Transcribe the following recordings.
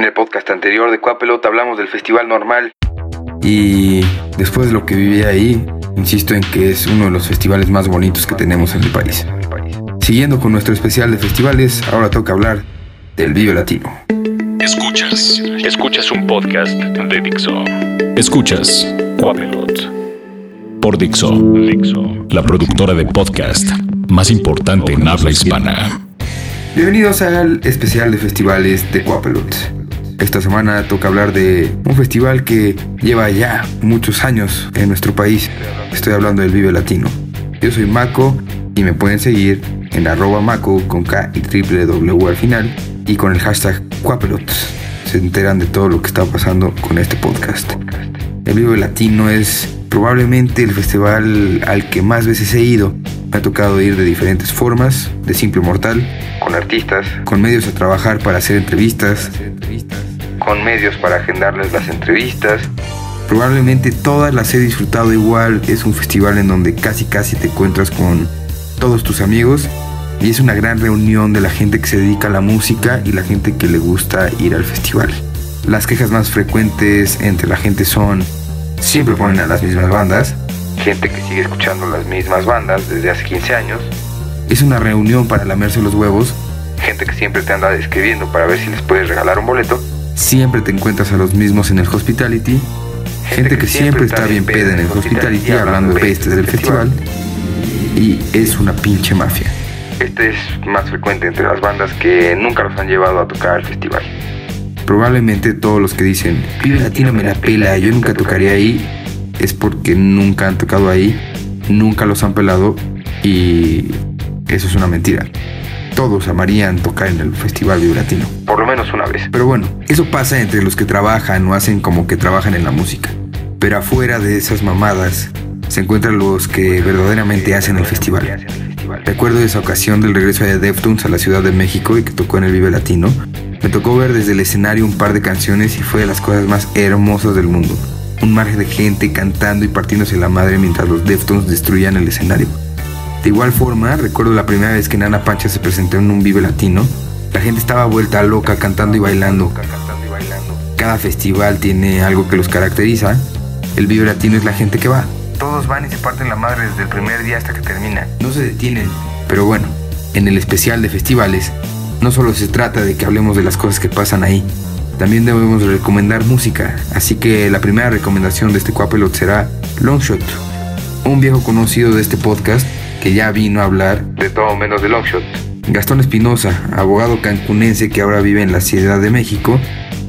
En el podcast anterior de Cuapelot hablamos del Festival Normal. Y después de lo que viví ahí, insisto en que es uno de los festivales más bonitos que tenemos en el país. Siguiendo con nuestro especial de festivales, ahora toca hablar del Vive Latino. Escuchas. Escuchas un podcast de Dixo. Escuchas Cuapelot. Por Dixo. Dixo. La productora de podcast más importante en habla hispana. Bienvenidos al especial de festivales de Cuapelot. Esta semana toca hablar de un festival que lleva ya muchos años en nuestro país. Estoy hablando del Vive Latino. Yo soy Mako y me pueden seguir en arroba Mako con K y triple W al final y con el hashtag Cuapelot. Se enteran de todo lo que está pasando con este podcast. El Vive Latino es probablemente el festival al que más veces he ido. Me ha tocado ir de diferentes formas, de simple mortal, Con artistas, con medios a trabajar para hacer entrevistas, con medios para agendarles las entrevistas. Probablemente todas las he disfrutado igual. Es un festival en donde casi casi te encuentras con todos tus amigos. Y es una gran reunión de la gente que se dedica a la música y la gente que le gusta ir al festival. Las quejas más frecuentes entre la gente son, siempre ponen a las mismas bandas. Gente que sigue escuchando las mismas bandas desde hace 15 años. Es una reunión para lamerse los huevos. Gente que siempre te anda escribiendo para ver si les puedes regalar un boleto. Siempre te encuentras a los mismos en el hospitality. Gente que siempre está bien peda en el hospitality hablando de pestes del festival. Y es una pinche mafia. Este es más frecuente entre las bandas que nunca los han llevado a tocar al festival. Probablemente todos los que dicen, Vive Latino me la pela, yo nunca tocaría ahí, es porque nunca han tocado ahí, nunca los han pelado y eso es una mentira. Todos amarían tocar en el Festival Vive Latino. Por lo menos una vez. Pero bueno, eso pasa entre los que trabajan o hacen como que trabajan en la música. Pero afuera de esas mamadas se encuentran los que verdaderamente hacen el festival. Recuerdo esa ocasión del regreso de Deftones a la Ciudad de México y que tocó en el Vive Latino. Me tocó ver desde el escenario un par de canciones y fue de las cosas más hermosas del mundo. Un margen de gente cantando y partiéndose la madre mientras los Deftones destruían el escenario. Igual forma, recuerdo la primera vez que Nana Pancha se presentó en un Vive Latino. La gente estaba vuelta loca cantando y bailando. Cada festival tiene algo que los caracteriza. El Vive Latino es la gente que va. Todos van y se parten la madre desde el primer día hasta que termina. No se detienen. Pero bueno, en el especial de festivales, no solo se trata de que hablemos de las cosas que pasan ahí, también debemos recomendar música. Así que la primera recomendación de este Cuapelot será Longshot, un viejo conocido de este podcast que ya vino a hablar De todo menos de Longshot. Gastón Espinosa, abogado cancunense que ahora vive en la Ciudad de México,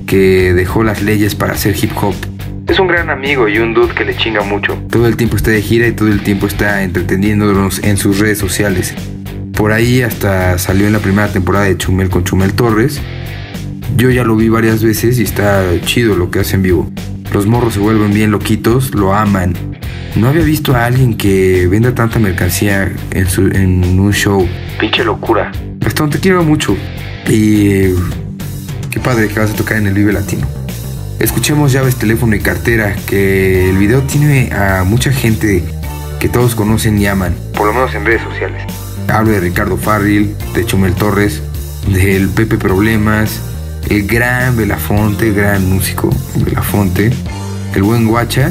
que dejó las leyes para hacer hip hop. Es un gran amigo y un dude que le chinga mucho. Todo el tiempo está de gira y todo el tiempo está entreteniéndonos en sus redes sociales. Por ahí hasta salió en la primera temporada de Chumel con Chumel Torres. Yo ya lo vi varias veces y está chido lo que hace en vivo. Los morros se vuelven bien loquitos, lo aman. No había visto a alguien que venda tanta mercancía en, su- en un show. Pinche locura. Gastón, te quiero mucho. Y qué padre que vas a tocar en el Vive Latino. Escuchemos llaves, teléfono y cartera, que el video tiene a mucha gente que todos conocen y aman. Por lo menos en redes sociales. Hablo de Ricardo Farril, de Chumel Torres, del Pepe Problemas, el gran Belafonte, gran músico Belafonte, el buen Guacha.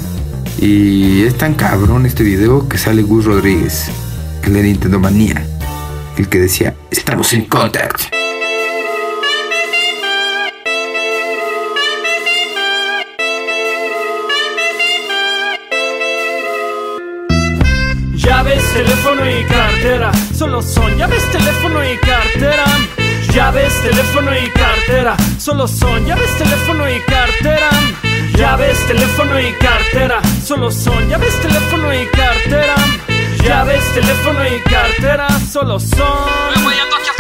Y es tan cabrón este video que sale Gus Rodríguez, el de Nintendo Manía, el que decía, estamos en contact. Llaves, teléfono y cartera, solo son llaves, teléfono y cartera. Llaves, teléfono y cartera, solo son llaves, teléfono y cartera. Llaves, teléfono y cartera, solo son llaves, teléfono y cartera. Llaves, teléfono y cartera, solo son.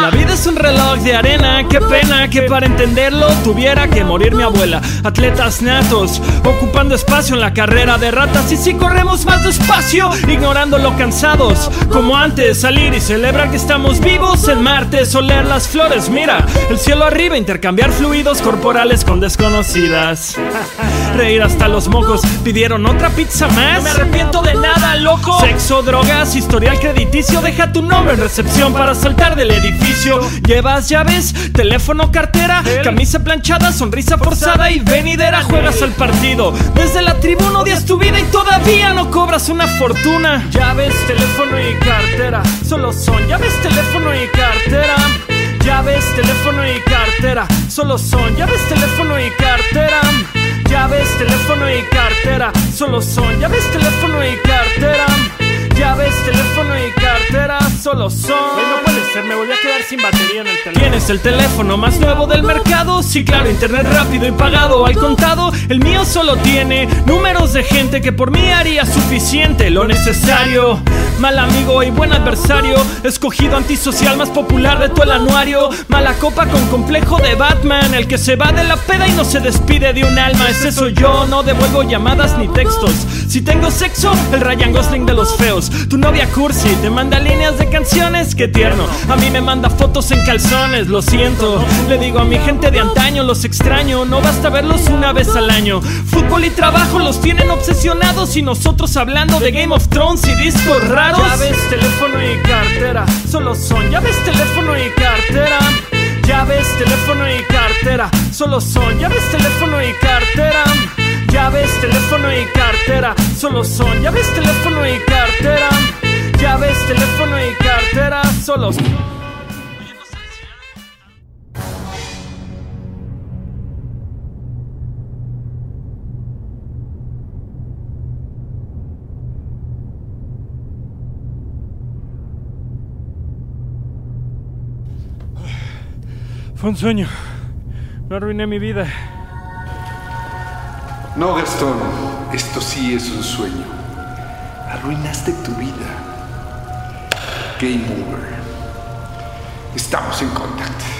La vida es un reloj de arena, qué pena que para entenderlo tuviera que morir mi abuela. Atletas natos, ocupando espacio en la carrera de ratas y si corremos más despacio, ignorando lo cansados. Como antes, salir y celebrar que estamos vivos en martes, oler las flores, mira, el cielo arriba, intercambiar fluidos corporales con desconocidas. Reír hasta los mocos, pidieron otra pizza más. No me arrepiento de nada, loco. Sexo, drogas, historial crediticio, deja tu nombre en recepción para saltar del edificio. Llevas llaves, teléfono, cartera, camisa planchada, sonrisa forzada y venidera. Juegas al partido. Desde la tribuna odias tu vida y todavía no cobras una fortuna. Llaves, teléfono y cartera. Solo son llaves, teléfono y cartera. Llaves, teléfono y cartera. Solo son llaves, teléfono y cartera. Llaves, teléfono y cartera. Solo son llaves, teléfono y cartera. Llaves, teléfono y cartera solo son. no puede ser, me volví a quedar sin batería en el teléfono. ¿Tienes el teléfono más nuevo del mercado? Sí, claro, internet rápido y pagado al contado. El mío solo tiene números de gente que por mí haría suficiente lo necesario. Mal amigo y buen adversario. Escogido antisocial más popular de todo el anuario. Mala copa con complejo de Batman. El que se va de la peda y no se despide de un alma. Ese soy yo, no devuelvo llamadas ni textos. Si tengo sexo, el Ryan Gosling de los feos. Tu novia Cursi te manda líneas de canciones, qué tierno. A mí me manda fotos en calzones, lo siento. Le digo a mi gente de antaño, los extraño. No basta verlos una vez al año. Fútbol y trabajo los tienen obsesionados y nosotros hablando de Game of Thrones y discos Llaves, teléfono y cartera, solo son llaves, teléfono y cartera. Llaves, teléfono y cartera, solo son llaves, teléfono y cartera. Llaves, teléfono y cartera, solo son llaves, teléfono y cartera. Llaves, teléfono y cartera, solo Fue un sueño. No arruiné mi vida. No, Gastón. Esto sí es un sueño. Arruinaste tu vida. Game over. Estamos en contacto.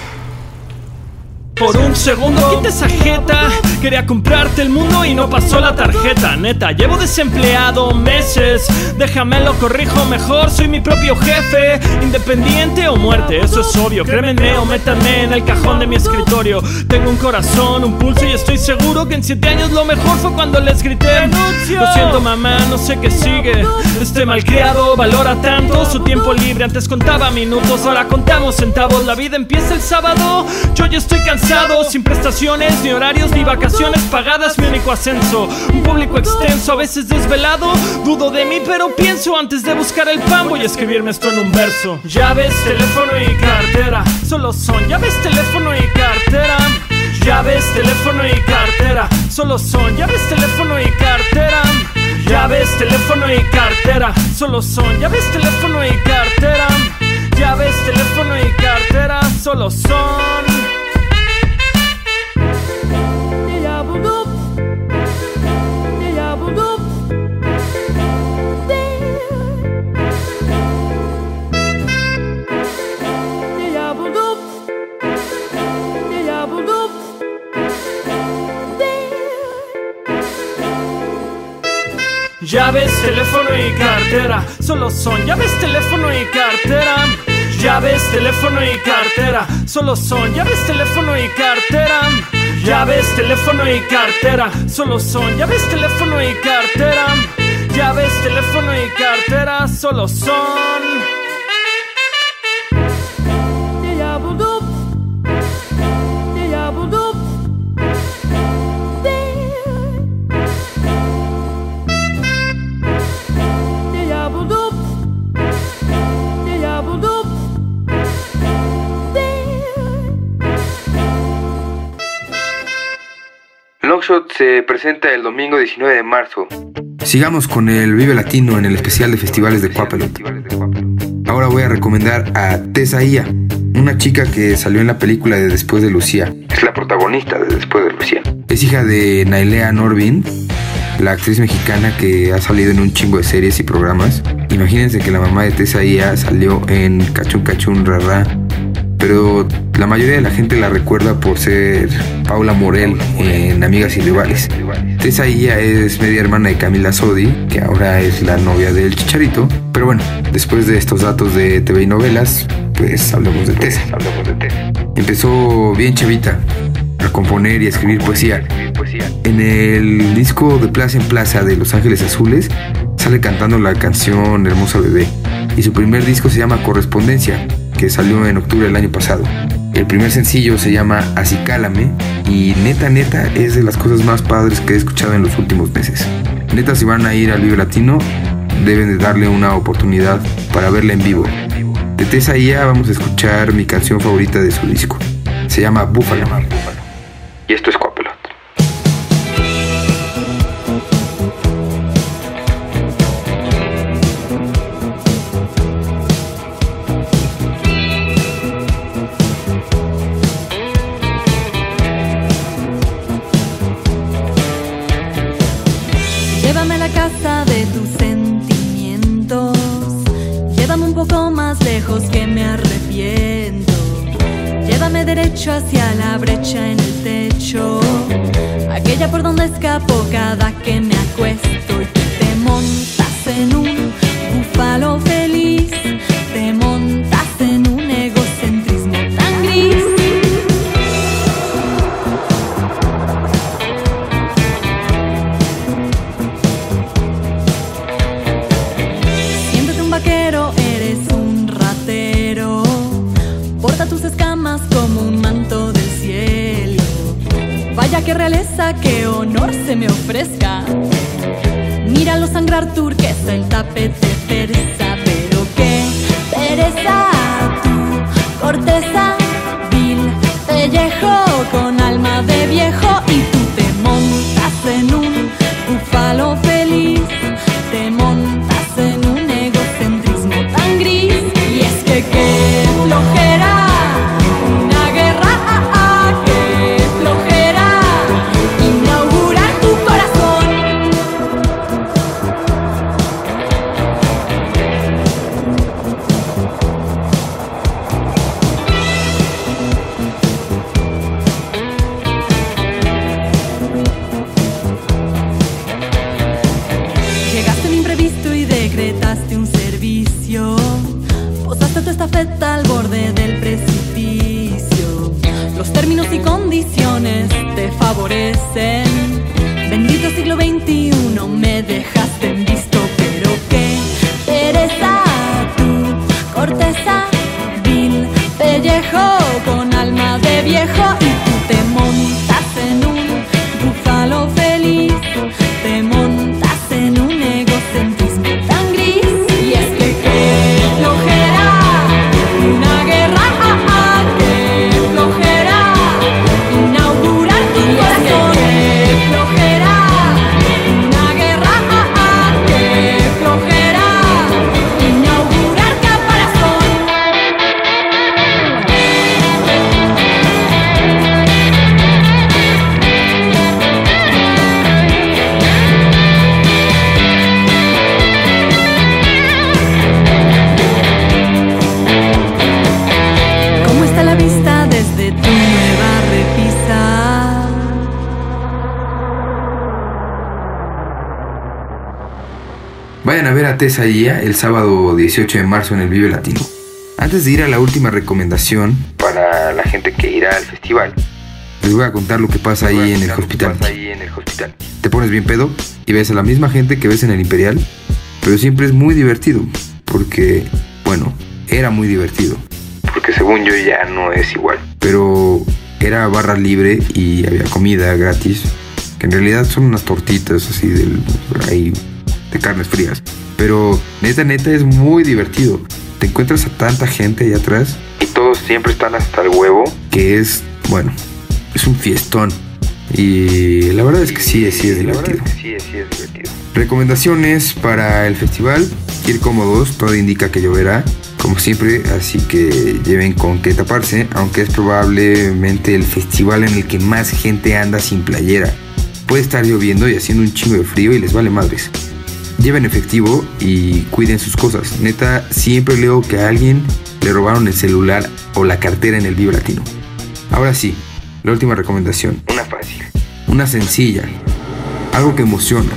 Por un segundo quita esa jeta. Quería comprarte el mundo y no pasó la tarjeta Neta, llevo desempleado meses. Déjame lo corrijo mejor. Soy mi propio jefe Independiente o muerte, eso es obvio. Crémenme o métanme en el cajón de mi escritorio. Tengo un corazón, un pulso y estoy seguro Que en siete años lo mejor fue cuando les grité. Lo siento mamá, no sé qué sigue. Este malcriado valora tanto Su tiempo libre, antes contaba minutos Ahora contamos centavos. La vida empieza el sábado. Yo ya estoy cansado sin prestaciones, ni horarios, ni vacaciones pagadas, mi único ascenso. Un público extenso, a veces desvelado. Dudo de mí, pero pienso antes de buscar el pan. Voy a escribirme esto en un verso. Llaves, teléfono y cartera, solo son llaves, teléfono y cartera. Llaves, teléfono y cartera, solo son llaves, teléfono y cartera. Llaves, teléfono y cartera, solo son llaves, teléfono y cartera. Llaves, teléfono y cartera, solo son. Llaves, teléfono y cartera, solo son llaves, teléfono y cartera. Llaves, teléfono y cartera, solo son llaves, teléfono y cartera. Llaves, teléfono y cartera, solo son llaves, teléfono y cartera. Llaves, teléfono y cartera, solo son. Se presenta el domingo 19 de marzo. Sigamos con el Vive Latino en el especial de festivales de Coapelot. Ahora voy a recomendar a Tessa Ia, una chica que salió en la película de Después de Lucía. Es la protagonista de Después de Lucía. Es hija de Nailea Norvin, la actriz mexicana que ha salido en un chingo de series y programas. Imagínense que la mamá de Tessa Ia salió en Cachun Cachun Rara pero la mayoría de la gente la recuerda por ser Paula Morel en Amigas y Rivales. Tessa Ia es media hermana de Camila Sodi, que ahora es la novia del Chicharito. Pero bueno, después de estos datos de TV y novelas, pues hablemos de Tessa. Empezó bien chavita a componer y a escribir poesía. En el disco de Plaza en Plaza de Los Ángeles Azules sale cantando la canción Hermosa Bebé y su primer disco se llama Correspondencia que salió en octubre del año pasado. El primer sencillo se llama Acicálame y neta, neta es de las cosas más padres que he escuchado en los últimos meses. Neta, si van a ir al Vive Latino, deben de darle una oportunidad para verla en vivo. De Tessa Ia vamos a escuchar mi canción favorita de su disco. Se llama Búfalo. Y esto es derecho hacia la brecha en el techo. Aquella por donde escapo cada que me acuesto. Realeza, que honor se me ofrezca. Míralo sangrar turquesa, el tapete persa. Pero qué pereza, tu corteza vil, pellejo con alma de viejo. Y tú te montas en un búfalo Bendito siglo XXI, me dejaste Vayan a ver a Tessa Ia el sábado 18 de marzo en el Vive Latino. Antes de ir a la última recomendación para la gente que irá al festival, les voy a contar lo que pasa ahí en el hospital. Te pones bien pedo y ves a la misma gente que ves en el Imperial, pero siempre es muy divertido, porque, bueno, era muy divertido. Porque según yo ya no es igual. Pero era barra libre y había comida gratis, que en realidad son unas tortitas así del, ahí, de carnes frías. Pero neta, neta es muy divertido. Te encuentras a tanta gente ahí atrás y todos siempre están hasta el huevo, que es, bueno, es un fiestón. Y la verdad es que sí, sí es divertido. Recomendaciones para el festival. Ir cómodos, todo indica que lloverá, como siempre, así que lleven con qué taparse, aunque es probablemente el festival en el que más gente anda sin playera. Puede estar lloviendo y haciendo un chingo de frío y les vale madres. Lleven efectivo y cuiden sus cosas. Neta, siempre leo que a alguien le robaron el celular o la cartera en el Vive Latino. Ahora sí, la última recomendación. Una fácil. Una sencilla. Algo que emociona.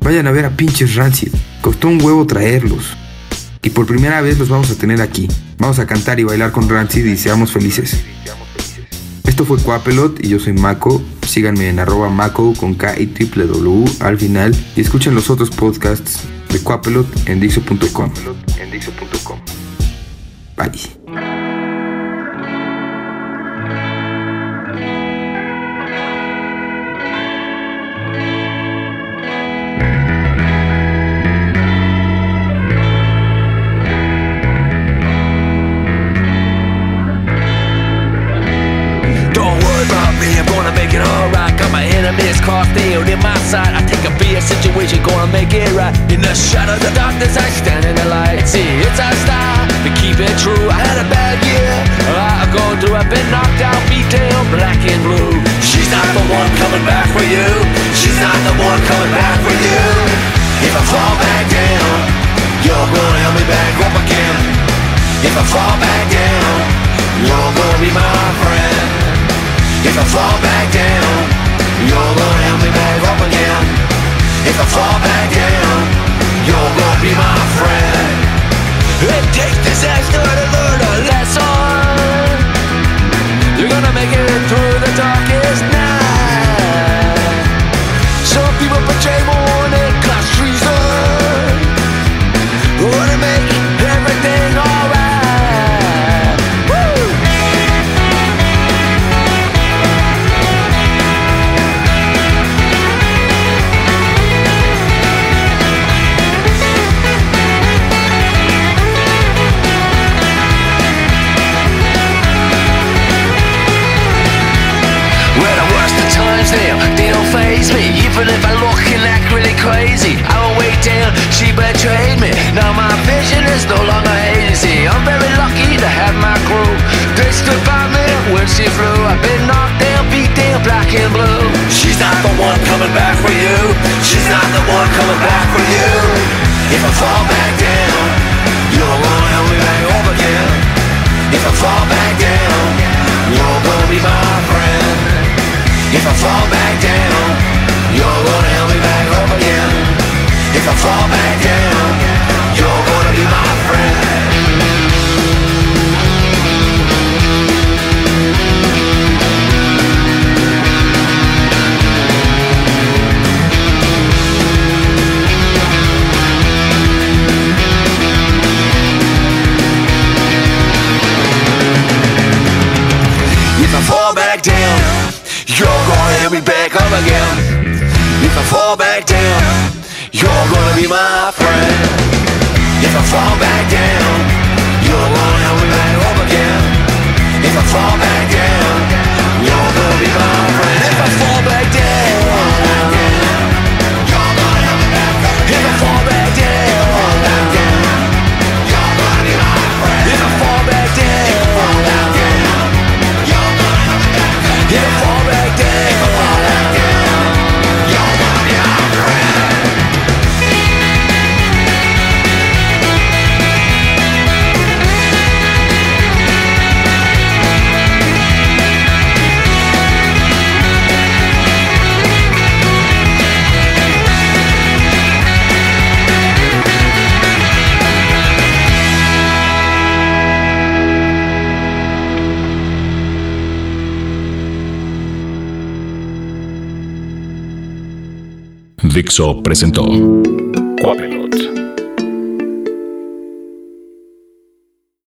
Vayan a ver a pinches Rancid. Costó un huevo traerlos. Y por primera vez los vamos a tener aquí. Vamos a cantar y bailar con Rancid y seamos felices. Esto fue Coapelot y yo soy Mako. Síganme en arroba Mako con K y triple W al final y escuchen los otros podcasts de Coapelot en Dixo.com. Bye. Situation gonna make it right. In the shadow the darkness I stand in the light. See, it's our style, to keep it true. I had a bad year, I've gone through I've been knocked out, beat down, black and blue. She's not the one coming back for you. She's not the one coming back for you. If I fall back down You're gonna help me back up again. If I fall back down You're gonna be my friend. If I fall back if I fall back down, you're gonna be my friend. It takes disaster is no longer hazy. I'm very lucky to have my crew. They stood by me when she flew. I've been knocked down, beat down, black and blue. She's not the one coming back for you. She's not the one coming back for you. If I fall back down You're gonna help me back up You're gonna help me back up again if I fall back down, you're gonna be my friend. If I fall back down, you're gonna help me back up again. If I fall back down, you're gonna be my friend. Dixo presentó.